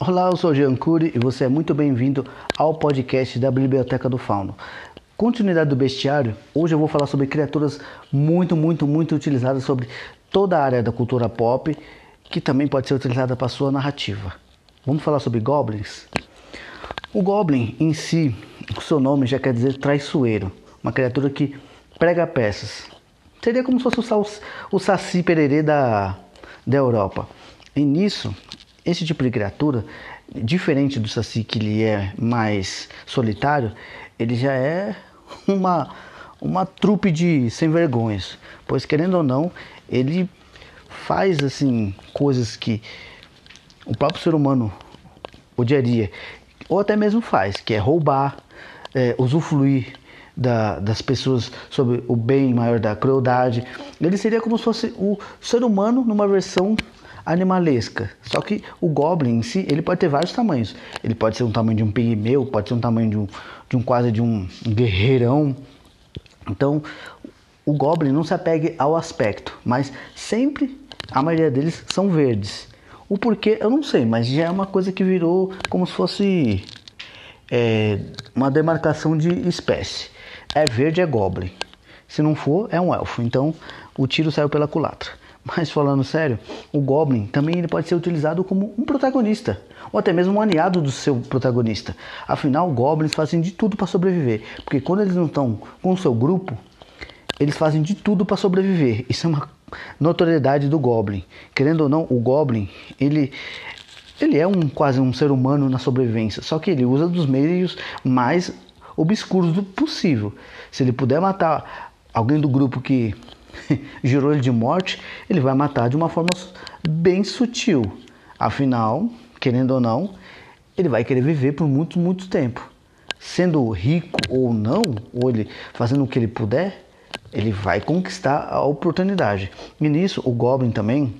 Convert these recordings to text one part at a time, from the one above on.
Olá, eu sou Jean Cury e você é muito bem-vindo ao podcast da Biblioteca do Fauno. Continuidade do bestiário, hoje eu vou falar sobre criaturas muito, muito, muito utilizadas sobre toda a área da cultura pop, que também pode ser utilizada para sua narrativa. Vamos falar sobre goblins? O goblin em si, o seu nome já quer dizer traiçoeiro, uma criatura que prega peças. Seria como se fosse o, o saci pererê da, da Europa. E nisso, esse tipo de criatura, diferente do saci que ele é mais solitário, ele já é uma, uma trupe de sem vergonhas. Pois querendo ou não, ele faz assim coisas que o próprio ser humano odiaria, ou até mesmo faz, que é roubar, é, usufruir da, das pessoas sobre o bem maior da crueldade. Ele seria como se fosse o ser humano numa versão animalesca. Só que o Goblin em si, ele pode ter vários tamanhos. Ele pode ser um tamanho de um pigmeu, pode ser um tamanho de um, de um quase de um guerreirão. Então, o Goblin não se apegue ao aspecto, mas sempre a maioria deles são verdes. O porquê eu não sei, mas já é uma coisa que virou como se fosse é, uma demarcação de espécie. É verde é Goblin. Se não for, é um elfo. Então o tiro saiu pela culatra. Mas falando sério, o Goblin também ele pode ser utilizado como um protagonista, ou até mesmo um aliado do seu protagonista. Afinal, Goblins fazem de tudo para sobreviver, porque quando eles não estão com o seu grupo, eles fazem de tudo para sobreviver. Isso é uma notoriedade do Goblin. Querendo ou não, o Goblin, ele ele é um quase um ser humano na sobrevivência, só que ele usa dos meios mais obscuros do possível. Se ele puder matar alguém do grupo que jurou ele de morte, ele vai matar de uma forma bem sutil. Afinal, querendo ou não, ele vai querer viver por muito, muito tempo. Sendo rico ou não, ou ele fazendo o que ele puder, ele vai conquistar a oportunidade. E nisso, o Goblin também,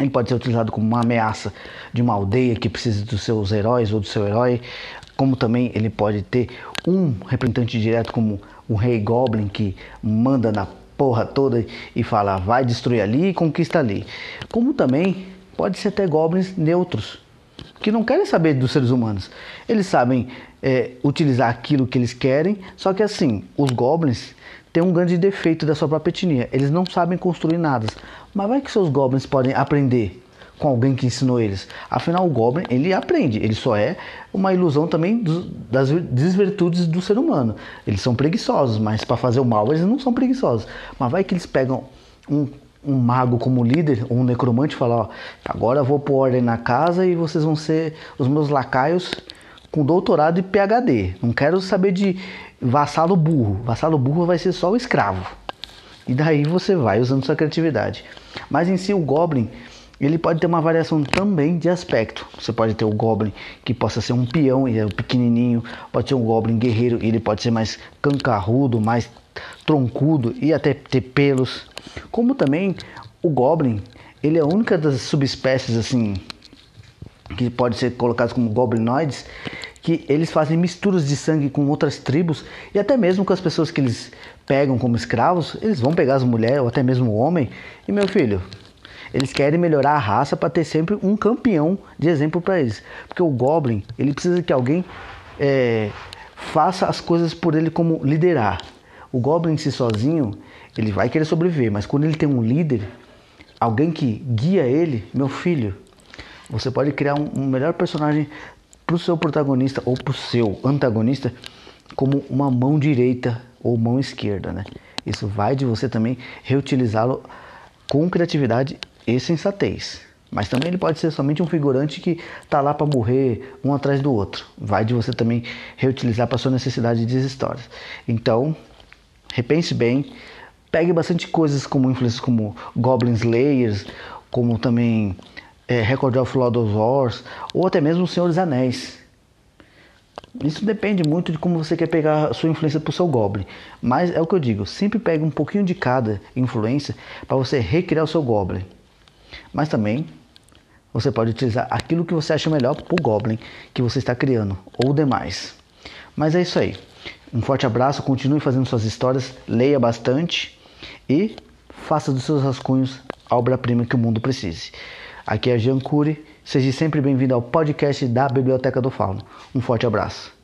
ele pode ser utilizado como uma ameaça de uma aldeia que precisa dos seus heróis ou do seu herói, como também ele pode ter um representante direto como o Rei Goblin que manda na porra toda e fala vai destruir ali e conquista ali. Como também pode ser até goblins neutros, que não querem saber dos seres humanos. Eles sabem é, utilizar aquilo que eles querem, só que assim, os goblins têm um grande defeito da sua própria etnia. Eles não sabem construir nada. Mas vai que seus goblins podem aprender com alguém que ensinou eles. Afinal, o Goblin, ele aprende, ele só é uma ilusão também dos, das desvirtudes do ser humano. Eles são preguiçosos, mas para fazer o mal eles não são preguiçosos. Mas vai que eles pegam um, um mago como líder, ou um necromante e falam, ó, agora eu vou pôr ordem na casa e vocês vão ser os meus lacaios com doutorado e PhD. Não quero saber de vassalo burro. Vassalo burro vai ser só o escravo. E daí você vai usando sua criatividade. Mas em si o Goblin ele pode ter uma variação também de aspecto. Você pode ter o Goblin que possa ser um peão e é pequenininho, pode ser um Goblin guerreiro e ele pode ser mais cancarrudo, mais troncudo e até ter pelos. Como também o Goblin, ele é a única das subespécies assim que pode ser colocados como goblinoides que eles fazem misturas de sangue com outras tribos e até mesmo com as pessoas que eles pegam como escravos, eles vão pegar as mulheres ou até mesmo o homem. E meu filho, eles querem melhorar a raça para ter sempre um campeão de exemplo para eles. Porque o Goblin, ele precisa que alguém é, faça as coisas por ele como liderar. O Goblin se sozinho, ele vai querer sobreviver, mas quando ele tem um líder, alguém que guia ele, meu filho, você pode criar um, um melhor personagem para o seu protagonista ou para o seu antagonista como uma mão direita ou mão esquerda, né? Isso vai de você também reutilizá-lo com criatividade e sensatez. Mas também ele pode ser somente um figurante que está lá para morrer um atrás do outro. Vai de você também reutilizar para sua necessidade de histórias. Então, repense bem, pegue bastante coisas como influências como Goblin Slayers, como também é, Record of Lord of Wars, ou até mesmo O Senhor dos Anéis. Isso depende muito de como você quer pegar a sua influência para o seu Goblin. Mas é o que eu digo, sempre pegue um pouquinho de cada influência para você recriar o seu Goblin. Mas também você pode utilizar aquilo que você acha melhor para o Goblin que você está criando ou demais. Mas é isso aí. Um forte abraço, continue fazendo suas histórias, leia bastante e faça dos seus rascunhos a obra-prima que o mundo precise. Aqui é Jean Cury Seja sempre bem-vindo ao podcast da Biblioteca do Fauno. Um forte abraço.